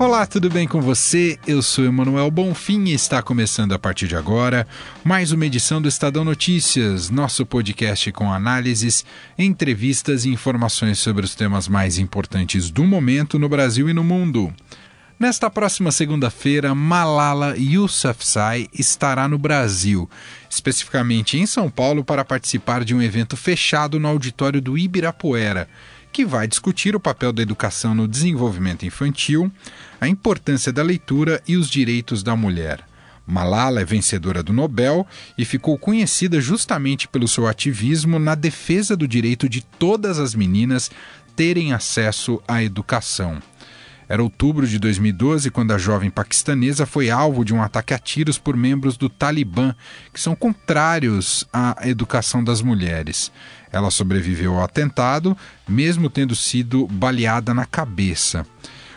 Olá, tudo bem com você? Eu sou Emanuel Bonfim e está começando a partir de agora mais uma edição do Estadão Notícias, nosso podcast com análises, entrevistas e informações sobre os temas mais importantes do momento no Brasil e no mundo. Nesta próxima segunda-feira, Malala Yousafzai estará no Brasil, especificamente em São Paulo, para participar de um evento fechado no auditório do Ibirapuera que vai discutir o papel da educação no desenvolvimento infantil, a importância da leitura e os direitos da mulher. Malala é vencedora do Nobel e ficou conhecida justamente pelo seu ativismo na defesa do direito de todas as meninas terem acesso à educação. Era outubro de 2012 quando a jovem paquistanesa foi alvo de um ataque a tiros por membros do Talibã, que são contrários à educação das mulheres. Ela sobreviveu ao atentado, mesmo tendo sido baleada na cabeça.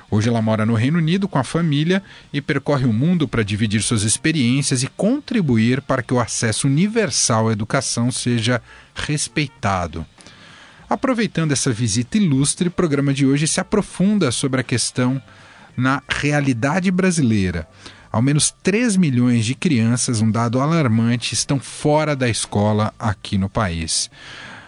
Hoje ela mora no Reino Unido com a família e percorre o mundo para dividir suas experiências e contribuir para que o acesso universal à educação seja respeitado. Aproveitando essa visita ilustre, o programa de hoje se aprofunda sobre a questão na realidade brasileira. Ao menos 3 milhões de crianças, um dado alarmante, estão fora da escola aqui no país.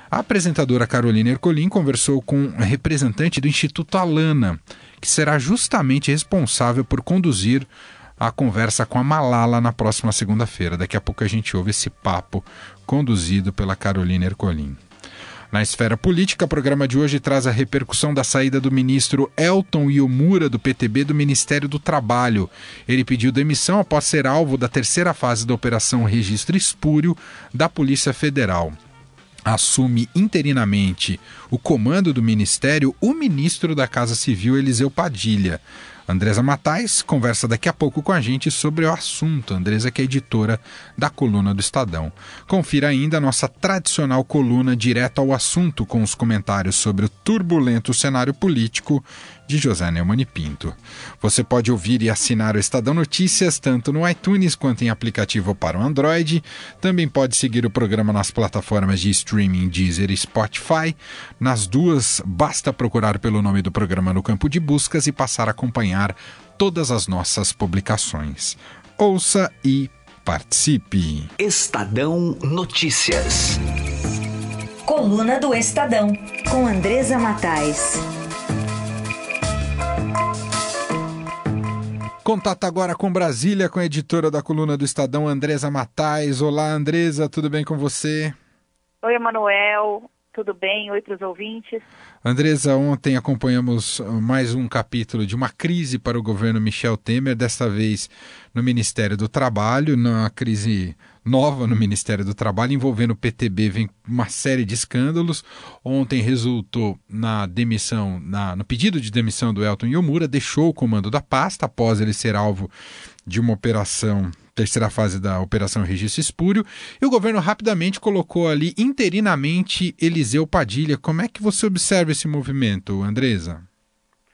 A apresentadora Carolina Ercolim conversou com um representante do Instituto Alana, que será justamente responsável por conduzir a conversa com a Malala na próxima segunda-feira. Daqui a pouco a gente ouve esse papo conduzido pela Carolina Ercolim. Na esfera política, o programa de hoje traz a repercussão da saída do ministro Elton Yomura do PTB do Ministério do Trabalho. Ele pediu demissão após ser alvo da terceira fase da Operação Registro Espúrio da Polícia Federal assume interinamente o comando do ministério o ministro da Casa Civil, Eliseu Padilha. Andresa Matais conversa daqui a pouco com a gente sobre o assunto. Andresa, que é editora da coluna do Estadão. Confira ainda a nossa tradicional coluna direto ao assunto, com os comentários sobre o turbulento cenário político de José Neumann e Pinto. Você pode ouvir e assinar o Estadão Notícias tanto no iTunes quanto em aplicativo para o Android. Também pode seguir o programa nas plataformas de streaming Deezer e Spotify. Nas duas, basta procurar pelo nome do programa no campo de buscas e passar a acompanhar todas as nossas publicações. Ouça e participe. Estadão Notícias. Coluna do Estadão, com Andresa Matais. Contato agora com Brasília, com a editora da coluna do Estadão, Andresa Matais. Olá, Andresa, tudo bem com você? Oi, Emanuel, tudo bem? Oi para os ouvintes. Andresa, ontem acompanhamos mais um capítulo de uma crise para o governo Michel Temer, desta vez no Ministério do Trabalho, na crise nova no Ministério do Trabalho, envolvendo o PTB, vem uma série de escândalos. Ontem resultou na demissão, na, no pedido de demissão do Elton Yomura, deixou o comando da pasta após ele ser alvo de uma operação, terceira fase da Operação Registro Espúrio, e o governo rapidamente colocou ali interinamente Eliseu Padilha. Como é que você observa esse movimento, Andresa?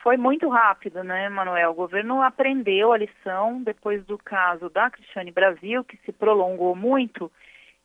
Foi muito rápido, né, Manuel? O governo aprendeu a lição depois do caso da Cristiane Brasil, que se prolongou muito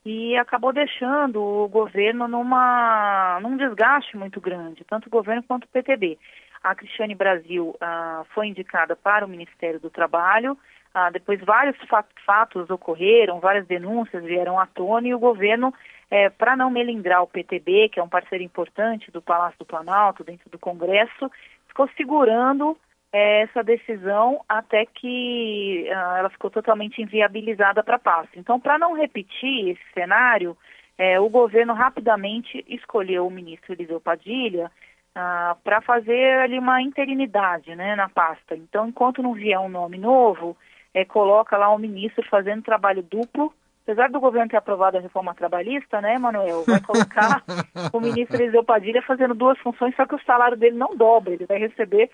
e acabou deixando o governo numa, num desgaste muito grande, tanto o governo quanto o PTB. A Cristiane Brasil ah, foi indicada para o Ministério do Trabalho, ah, depois vários fatos ocorreram, várias denúncias vieram à tona e o governo, eh, para não melindrar o PTB, que é um parceiro importante do Palácio do Planalto, dentro do Congresso, ficou segurando é, essa decisão até que uh, ela ficou totalmente inviabilizada para a pasta. Então, para não repetir esse cenário, é, o governo rapidamente escolheu o ministro Eliseu Padilha uh, para fazer ali uma interinidade né, na pasta. Então, enquanto não vier um nome novo, é, coloca lá o ministro fazendo trabalho duplo. Apesar do governo ter aprovado a reforma trabalhista, né, Manuel, vai colocar o ministro Eliseu Padilha fazendo duas funções, só que o salário dele não dobra, ele vai receber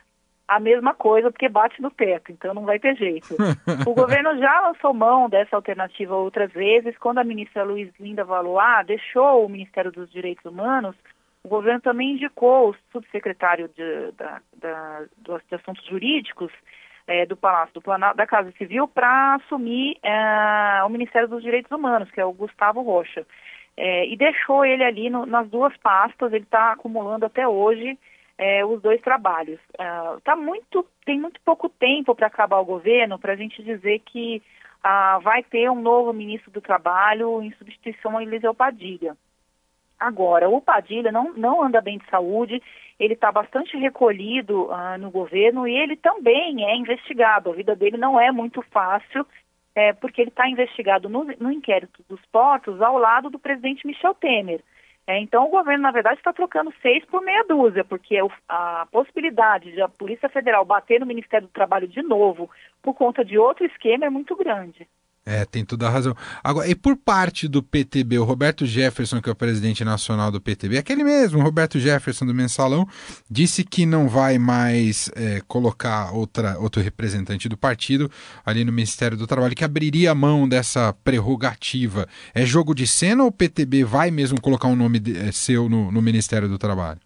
a mesma coisa porque bate no teto, então não vai ter jeito. O governo já lançou mão dessa alternativa outras vezes, quando a ministra Luiz Linda Valois deixou o Ministério dos Direitos Humanos, o governo também indicou o subsecretário de, da, da da, de assuntos jurídicos é, do Palácio do Planalto, da Casa Civil para assumir é, o Ministério dos Direitos Humanos, que é o Gustavo Rocha. É, e deixou ele ali no, nas duas pastas, ele está acumulando até hoje é, os dois trabalhos. É, tá muito, tem muito pouco tempo para acabar o governo para a gente dizer que ah, vai ter um novo ministro do Trabalho em substituição a Eliseu Padilha. Agora, o Padilha não, não anda bem de saúde, ele está bastante recolhido uh, no governo e ele também é investigado. A vida dele não é muito fácil, é, porque ele está investigado no, no, inquérito dos portos ao lado do presidente Michel Temer. É, então, o governo, na verdade, está trocando seis por meia dúzia, porque a possibilidade de a Polícia Federal bater no Ministério do Trabalho de novo por conta de outro esquema é muito grande. É, tem toda a razão. Agora, e por parte do PTB, o Roberto Jefferson, que é o presidente nacional do PTB, aquele mesmo, Roberto Jefferson do Mensalão, disse que não vai mais é, colocar outra, outro representante do partido ali no Ministério do Trabalho, que abriria mão dessa prerrogativa. É jogo de cena ou o PTB vai mesmo colocar um nome de, é, seu no, no Ministério do Trabalho?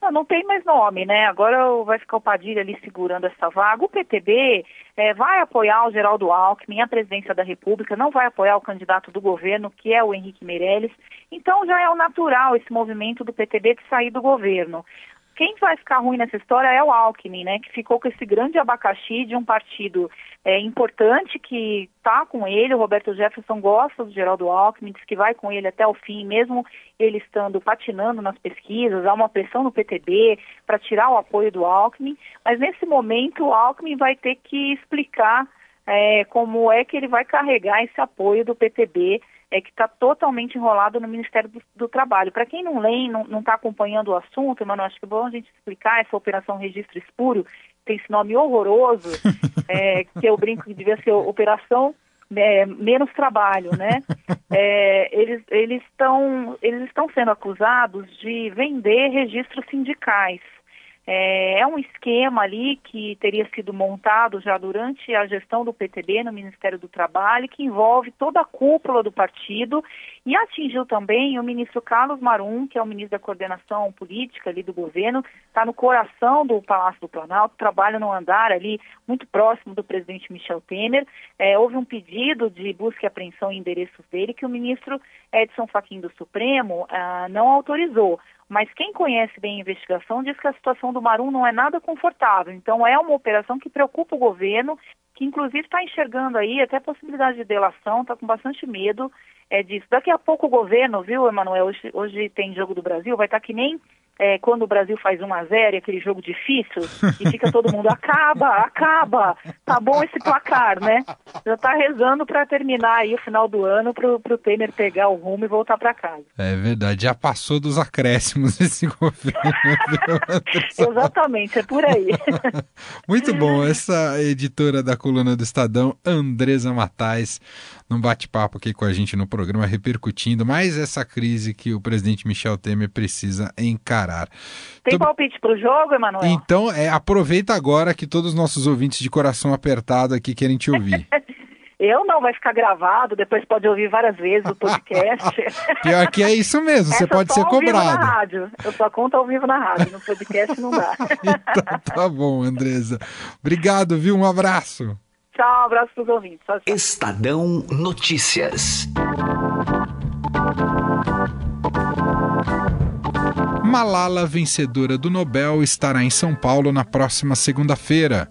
Não, não tem mais nome, né? Agora vai ficar o Padilha ali segurando essa vaga. O PTB é, vai apoiar o Geraldo Alckmin, a presidência da República, não vai apoiar o candidato do governo, que é o Henrique Meirelles. Então já é o natural esse movimento do PTB de sair do governo. Quem vai ficar ruim nessa história é o Alckmin, né? Que ficou com esse grande abacaxi de um partido é, importante que está com ele. O Roberto Jefferson gosta do Geraldo Alckmin, diz que vai com ele até o fim, mesmo ele estando patinando nas pesquisas. Há uma pressão no PTB para tirar o apoio do Alckmin. Mas nesse momento o Alckmin vai ter que explicar é, como é que ele vai carregar esse apoio do PTB é que está totalmente enrolado no Ministério do, do Trabalho. Para quem não lê, não está acompanhando o assunto, mano, acho que é bom a gente explicar essa operação registro espúrio, tem esse nome horroroso, é, que eu brinco que devia ser operação é, menos trabalho, né? É, eles eles estão eles estão sendo acusados de vender registros sindicais. É, é, um esquema ali que teria sido montado já durante a gestão do PTB no Ministério do Trabalho, que envolve toda a cúpula do partido e atingiu também o ministro Carlos Marum, que é o ministro da coordenação política ali do governo, está no coração do Palácio do Planalto, trabalha no andar ali muito próximo do presidente Michel Temer. É, houve um pedido de busca e apreensão em endereços dele que o ministro Edson Fachin do Supremo ah, não autorizou. Mas quem conhece bem a investigação diz que a situação do Marum não é nada confortável. Então é uma operação que preocupa o governo, que inclusive está enxergando aí até a possibilidade de delação, está com bastante medo é, disso. Daqui a pouco o governo, viu, Emanuel, hoje, hoje tem Jogo do Brasil, vai estar tá que nem é, quando o Brasil faz 1 a 0 aquele jogo difícil, e fica todo mundo, acaba, acaba, tá bom esse placar, né? Já tá rezando para terminar aí o final do ano pro, pro Temer pegar o rumo e voltar para casa. É verdade, já passou dos acréscimos esse governo. Exatamente, é por aí. Muito bom, essa editora da coluna do Estadão, Andresa Matais, num bate-papo aqui com a gente no programa, repercutindo mais essa crise que o presidente Michel Temer precisa encarar. Tem palpite para o jogo, Emanuel? Então, é, aproveita agora que todos os nossos ouvintes de coração apertado aqui querem te ouvir. Eu não, vai ficar gravado, depois pode ouvir várias vezes o podcast. Pior que é isso mesmo, você pode ser cobrado. Na rádio. Eu só conto ao vivo na rádio, no podcast não dá. então, tá bom, Andresa. Obrigado, viu? Um abraço. Tchau, abraço para os ouvintes. Tchau, tchau. Estadão Notícias. Malala, vencedora do Nobel, estará em São Paulo na próxima segunda-feira.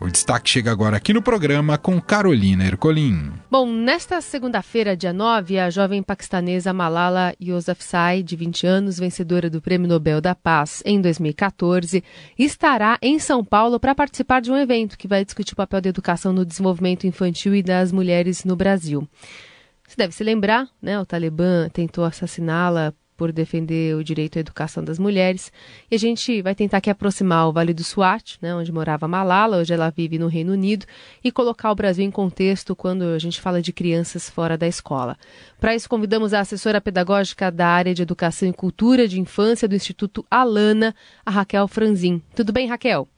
O destaque chega agora aqui no programa com Carolina Ercolim. Bom, nesta segunda-feira, dia 9, a jovem paquistanesa Malala Yousafzai, de 20 anos, vencedora do Prêmio Nobel da Paz em 2014, estará em São Paulo para participar de um evento que vai discutir o papel da educação no desenvolvimento infantil e das mulheres no Brasil. Você deve se lembrar, né? O Talibã tentou assassiná-la por defender o direito à educação das mulheres. E a gente vai tentar aqui aproximar o Vale do Swat, né, onde morava Malala, hoje ela vive no Reino Unido, e colocar o Brasil em contexto quando a gente fala de crianças fora da escola. Para isso, convidamos a assessora pedagógica da área de Educação e Cultura de Infância do Instituto Alana, a Raquel Franzin. Tudo bem, Raquel?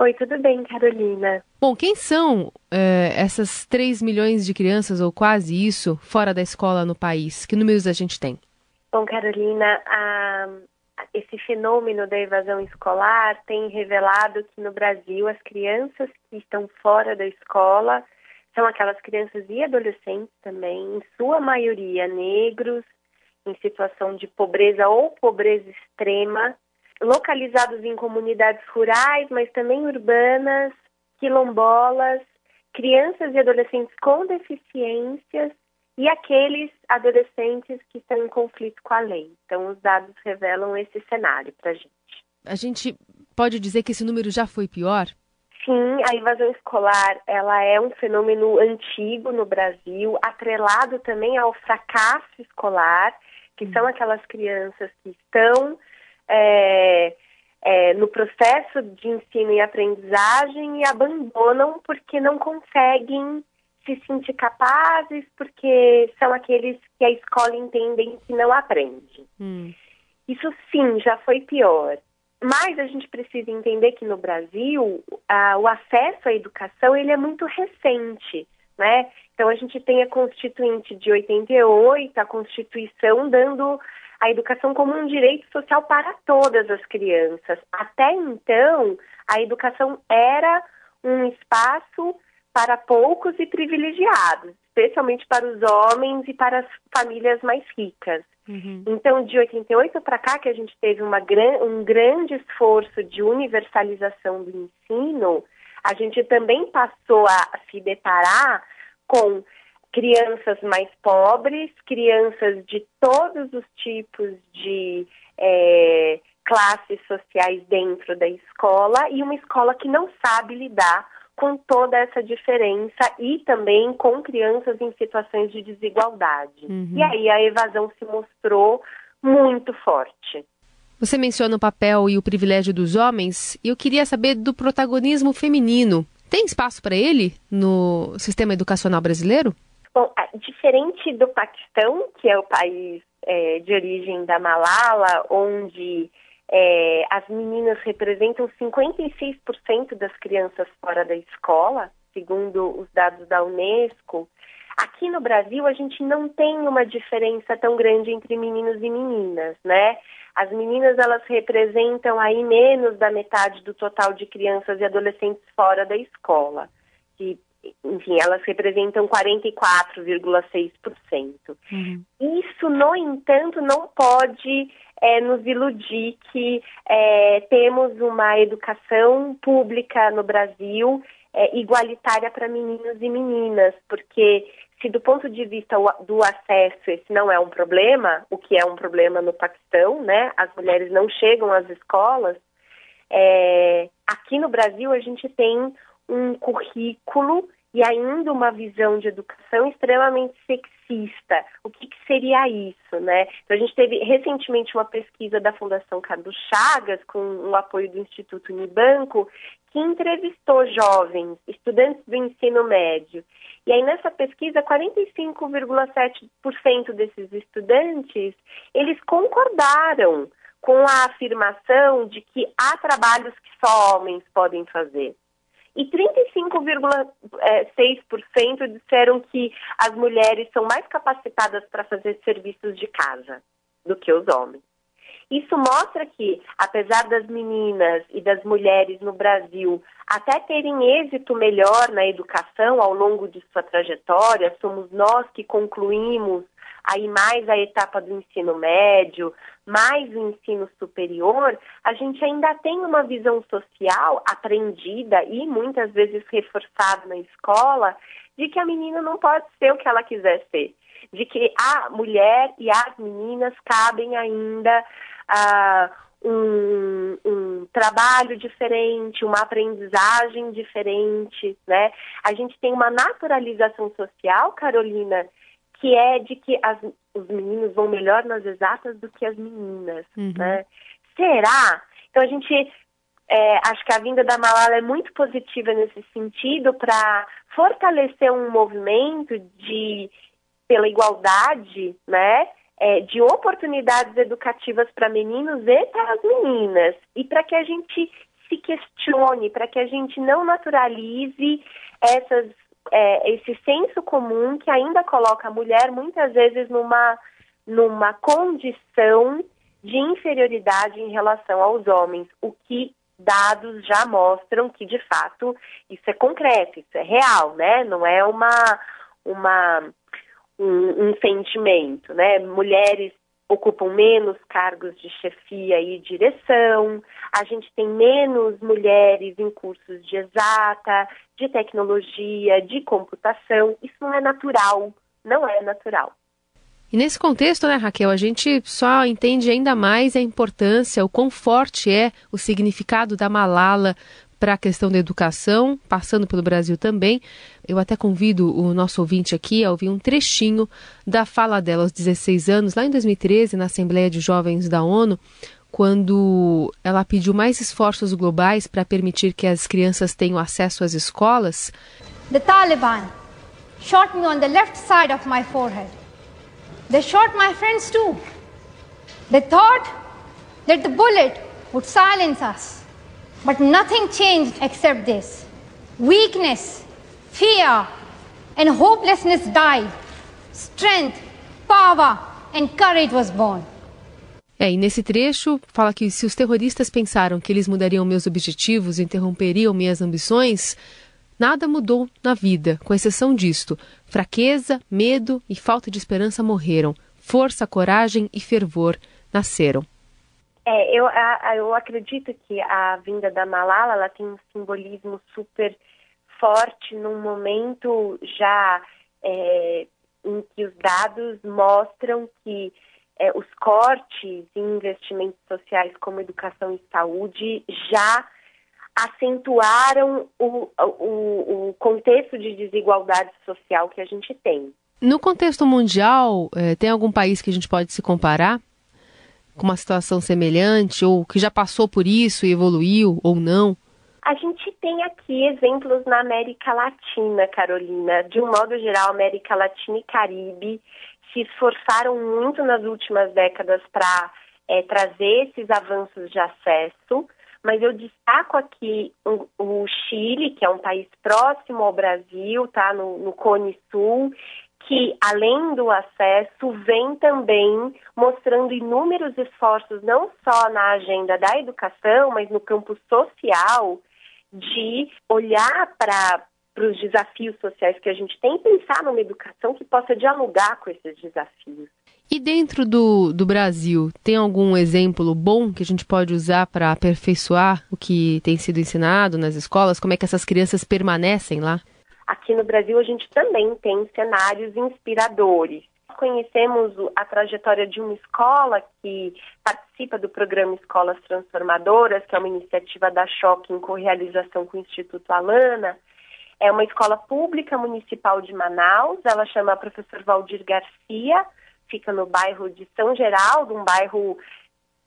Oi, tudo bem, Carolina. Bom, quem são é, essas 3 milhões de crianças, ou quase isso, fora da escola no país? Que números a gente tem? Bom, Carolina, a, esse fenômeno da evasão escolar tem revelado que no Brasil as crianças que estão fora da escola são aquelas crianças e adolescentes também, em sua maioria negros, em situação de pobreza ou pobreza extrema, localizados em comunidades rurais, mas também urbanas, quilombolas, crianças e adolescentes com deficiências e aqueles adolescentes que estão em conflito com a lei. Então, os dados revelam esse cenário para a gente. A gente pode dizer que esse número já foi pior? Sim, a evasão escolar ela é um fenômeno antigo no Brasil, atrelado também ao fracasso escolar, que são aquelas crianças que estão é, é, no processo de ensino e aprendizagem e abandonam porque não conseguem se sentir capazes, porque são aqueles que a escola entendem que não aprende. Hum. Isso sim, já foi pior. Mas a gente precisa entender que no Brasil a, o acesso à educação ele é muito recente, né? Então a gente tem a Constituinte de 88, a Constituição dando a educação como um direito social para todas as crianças. Até então, a educação era um espaço para poucos e privilegiados, especialmente para os homens e para as famílias mais ricas. Uhum. Então, de 88 para cá, que a gente teve uma, um grande esforço de universalização do ensino, a gente também passou a se deparar com crianças mais pobres, crianças de todos os tipos de é, classes sociais dentro da escola e uma escola que não sabe lidar com toda essa diferença e também com crianças em situações de desigualdade. Uhum. E aí a evasão se mostrou muito forte. Você menciona o papel e o privilégio dos homens, e eu queria saber do protagonismo feminino. Tem espaço para ele no sistema educacional brasileiro? Bom, diferente do Paquistão, que é o país é, de origem da Malala, onde é, as meninas representam 56% das crianças fora da escola, segundo os dados da Unesco. Aqui no Brasil, a gente não tem uma diferença tão grande entre meninos e meninas, né? As meninas, elas representam aí menos da metade do total de crianças e adolescentes fora da escola, que enfim, elas representam 44,6%. Uhum. Isso, no entanto, não pode é, nos iludir que é, temos uma educação pública no Brasil é, igualitária para meninos e meninas, porque se do ponto de vista do acesso esse não é um problema, o que é um problema no Paquistão, né? As mulheres não chegam às escolas. Aqui no Brasil a gente tem um currículo e ainda uma visão de educação extremamente sexista. O que, que, seria isso, né? Então, a gente teve recentemente uma pesquisa da Fundação Carlos Chagas, com o apoio do Instituto Unibanco, que entrevistou jovens, estudantes do ensino médio. E aí, nessa pesquisa, 45,7% desses estudantes, eles concordaram com a afirmação de que há trabalhos que só homens podem fazer e 35,6% disseram que as mulheres são mais capacitadas para fazer serviços de casa do que os homens. Isso mostra que, apesar das meninas e das mulheres no Brasil até terem êxito melhor na educação ao longo de sua trajetória, somos nós que concluímos aí mais a etapa do ensino médio, mais o ensino superior, a gente ainda tem uma visão social aprendida e muitas vezes reforçada na escola de que a menina não pode ser o que ela quiser ser, de que a mulher e as meninas cabem ainda a um, um, trabalho diferente, uma aprendizagem diferente, né? A gente tem uma naturalização social, Carolina, que é de que as, os meninos vão melhor nas exatas do que as meninas, uhum. né? Será? Então a gente é, acho que a vinda da Malala é muito positiva nesse sentido para fortalecer um movimento de pela igualdade, né? É, de oportunidades educativas para meninos e para as meninas e para que a gente se questione, para que a gente não naturalize essas é, esse senso comum que ainda coloca a mulher muitas vezes numa, numa condição de inferioridade em relação aos homens, o que dados já mostram que de fato isso é concreto, isso é real, né? Não é uma uma um, um sentimento, né? Mulheres ocupam menos cargos de chefia e direção, a gente tem menos mulheres em cursos de exata, de tecnologia, de computação. Isso não é natural, não é natural. E nesse contexto, né, Raquel, a gente só entende ainda mais a importância, o quão forte é o significado da Malala para a questão da educação, passando pelo Brasil também. Eu até convido o nosso ouvinte aqui a ouvir um trechinho da fala dela aos 16 anos, lá em 2013, na Assembleia de Jovens da ONU, quando ela pediu mais esforços globais para permitir que as crianças tenham acesso às escolas. The Taliban shot me on the left side of my forehead. They shot my friends too. They thought that the bullet would silence us. But nothing changed except this weakness, fear, and hopelessness died. Strength, power, and courage was born. É, e nesse trecho fala que se os terroristas pensaram que eles mudariam meus objetivos, interromperiam minhas ambições, nada mudou na vida, com exceção disto. Fraqueza, medo e falta de esperança morreram. Força, coragem e fervor nasceram. É, eu, a, eu acredito que a vinda da Malala ela tem um simbolismo super forte num momento já é, em que os dados mostram que é, os cortes em investimentos sociais como educação e saúde já acentuaram o, o, o contexto de desigualdade social que a gente tem. No contexto mundial, é, tem algum país que a gente pode se comparar? Com uma situação semelhante ou que já passou por isso e evoluiu ou não? A gente tem aqui exemplos na América Latina, Carolina. De um modo geral, América Latina e Caribe se esforçaram muito nas últimas décadas para é, trazer esses avanços de acesso, mas eu destaco aqui o, Chile, que é um país próximo ao Brasil, tá no, no Cone Sul, que, além do acesso, vem também mostrando inúmeros esforços, não só na agenda da educação, mas no campo social, de olhar para os desafios sociais que a gente tem e pensar numa educação que possa dialogar com esses desafios. E dentro do, do Brasil, tem algum exemplo bom que a gente pode usar para aperfeiçoar o que tem sido ensinado nas escolas? Como é que essas crianças permanecem lá? Aqui no Brasil, a gente também tem cenários inspiradores. Conhecemos a trajetória de uma escola que participa do programa Escolas Transformadoras, que é uma iniciativa da Choque em correalização com o Instituto Alana. É uma escola pública municipal de Manaus, ela chama professor Valdir Garcia, fica no bairro de São Geraldo, um bairro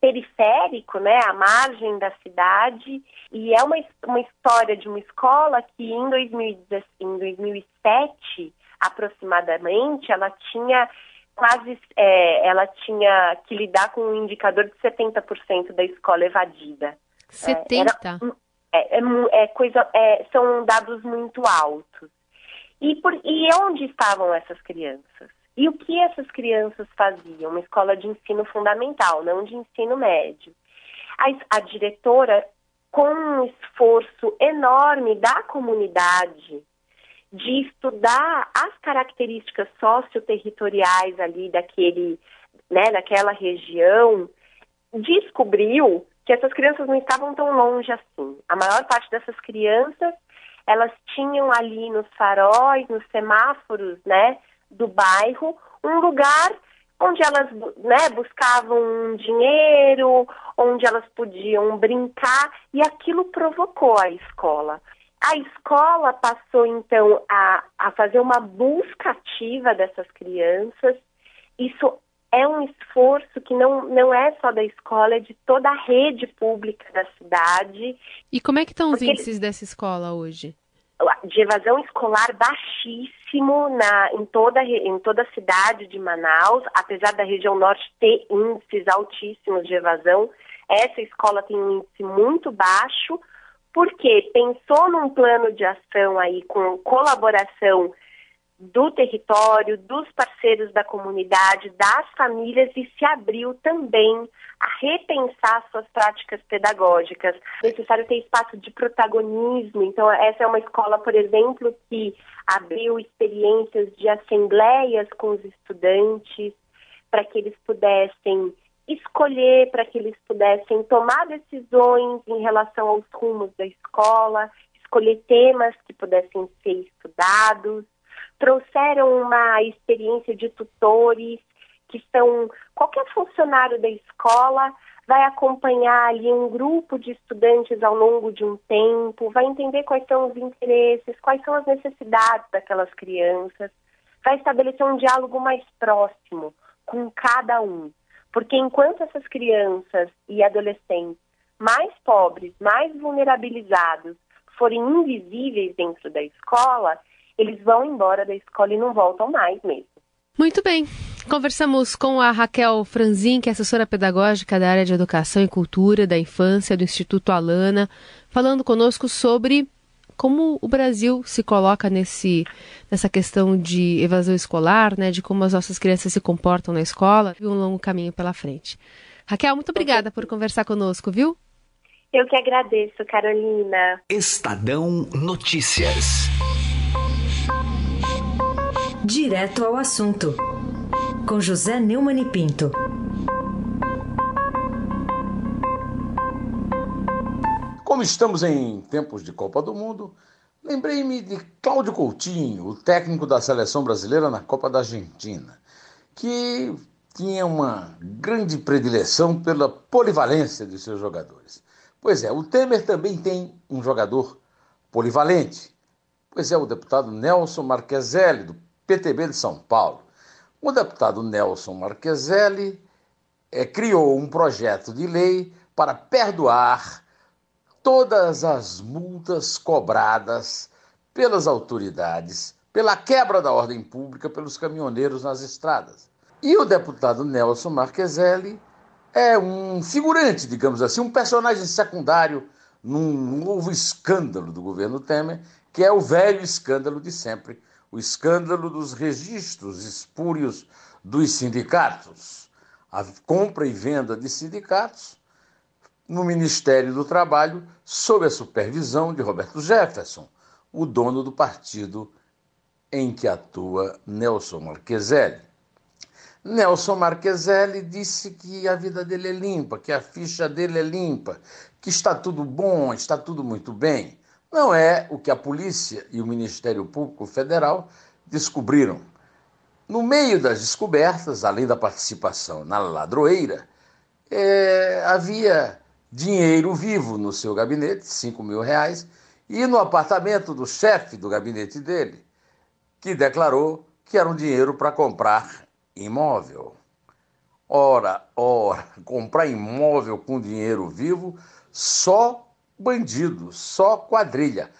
periférico, né, à margem da cidade, e é uma, uma história de uma escola que em, 2000, em 2007, aproximadamente, ela tinha quase, é, ela tinha que lidar com um indicador de 70% da escola evadida. 70%? É, é, é, é, coisa, é, são dados muito altos. E, por, e onde estavam essas crianças? E o que essas crianças faziam? Uma escola de ensino fundamental, não de ensino médio. A, a diretora, com um esforço enorme da comunidade, de estudar as características socioterritoriais ali daquele, né, daquela região, descobriu que essas crianças não estavam tão longe assim. A maior parte dessas crianças, elas tinham ali nos faróis, nos semáforos, né, do bairro, um lugar onde elas né, buscavam dinheiro, onde elas podiam brincar, e aquilo provocou a escola. A escola passou então a, a fazer uma busca ativa dessas crianças. Isso é um esforço que não, não é só da escola, é de toda a rede pública da cidade. E como é que estão os índices dessa escola hoje? de evasão escolar baixíssimo na, em, toda, em toda a cidade de Manaus, apesar da região norte ter índices altíssimos de evasão, essa escola tem um índice muito baixo, porque pensou num plano de ação aí com colaboração do território, dos parceiros da comunidade, das famílias e se abriu também a repensar suas práticas pedagógicas. É necessário ter espaço de protagonismo. Então, essa é uma escola, por exemplo, que abriu experiências de assembleias com os estudantes para que eles pudessem escolher, para que eles pudessem tomar decisões em relação aos rumos da escola, escolher temas que pudessem ser estudados trouxeram uma experiência de tutores que são qualquer funcionário da escola vai acompanhar ali um grupo de estudantes ao longo de um tempo, vai entender quais são os interesses, quais são as necessidades daquelas crianças, vai estabelecer um diálogo mais próximo com cada um. Porque enquanto essas crianças e adolescentes mais pobres, mais vulnerabilizados, forem invisíveis dentro da escola, eles vão embora da escola e não voltam mais mesmo. Muito bem. Conversamos com a Raquel Franzin, que é assessora pedagógica da área de Educação e Cultura da Infância do Instituto Alana, falando conosco sobre como o Brasil se coloca nesse, nessa questão de evasão escolar, né, de como as nossas crianças se comportam na escola, e um longo caminho pela frente. Raquel, muito obrigada por conversar conosco, viu? Eu que agradeço, Carolina. Estadão Notícias. Direto ao assunto, com José Neumann e Pinto. Como estamos em tempos de Copa do Mundo, lembrei-me de Cláudio Coutinho, o técnico da seleção brasileira na Copa da Argentina, que tinha uma grande predileção pela polivalência de seus jogadores. Pois é, o Temer também tem um jogador polivalente. Pois é, o deputado Nelson Marqueselli, do PTB de São Paulo. O deputado Nelson Marqueselli é, criou um projeto de lei para perdoar todas as multas cobradas pelas autoridades pela quebra da ordem pública pelos caminhoneiros nas estradas. E o deputado Nelson Marqueselli é um figurante, digamos assim, um personagem secundário num novo escândalo do governo Temer, que é o velho escândalo de sempre o escândalo dos registros espúrios dos sindicatos, a compra e venda de sindicatos no Ministério do Trabalho, sob a supervisão de Roberto Jefferson, o dono do partido em que atua Nelson Marqueselli. Nelson Marqueselli disse que a vida dele é limpa, que a ficha dele é limpa, que está tudo bom, está tudo muito bem não é o que a polícia e o Ministério Público Federal descobriram. No meio das descobertas, além da participação na ladroeira, é, havia dinheiro vivo no seu gabinete, 5 mil reais, e no apartamento do chefe do gabinete dele, que declarou que era um dinheiro para comprar imóvel. Ora, ora, comprar imóvel com dinheiro vivo só bandido, só quadrilha.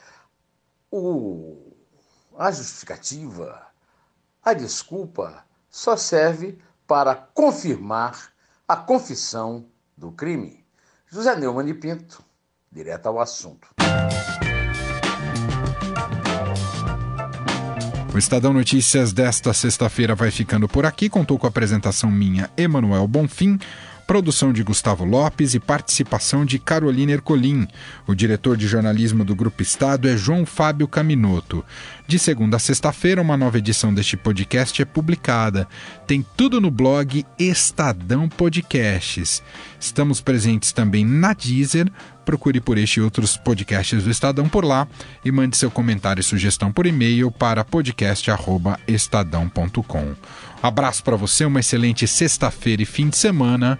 O, a justificativa, a desculpa, só serve para confirmar a confissão do crime. José Neumann e Pinto, direto ao assunto. O Estadão Notícias desta sexta-feira vai ficando por aqui. Contou com a apresentação minha, Emanuel Bonfim. Produção de Gustavo Lopes e participação de Carolina Ercolim. O diretor de jornalismo do Grupo Estado é João Fábio Caminoto. De segunda a sexta-feira, uma nova edição deste podcast é publicada. Tem tudo no blog Estadão Podcasts. Estamos presentes também na Deezer. Procure por este e outros podcasts do Estadão por lá e mande seu comentário e sugestão por e-mail para podcast@estadão.com. Abraço para você, uma excelente sexta-feira e fim de semana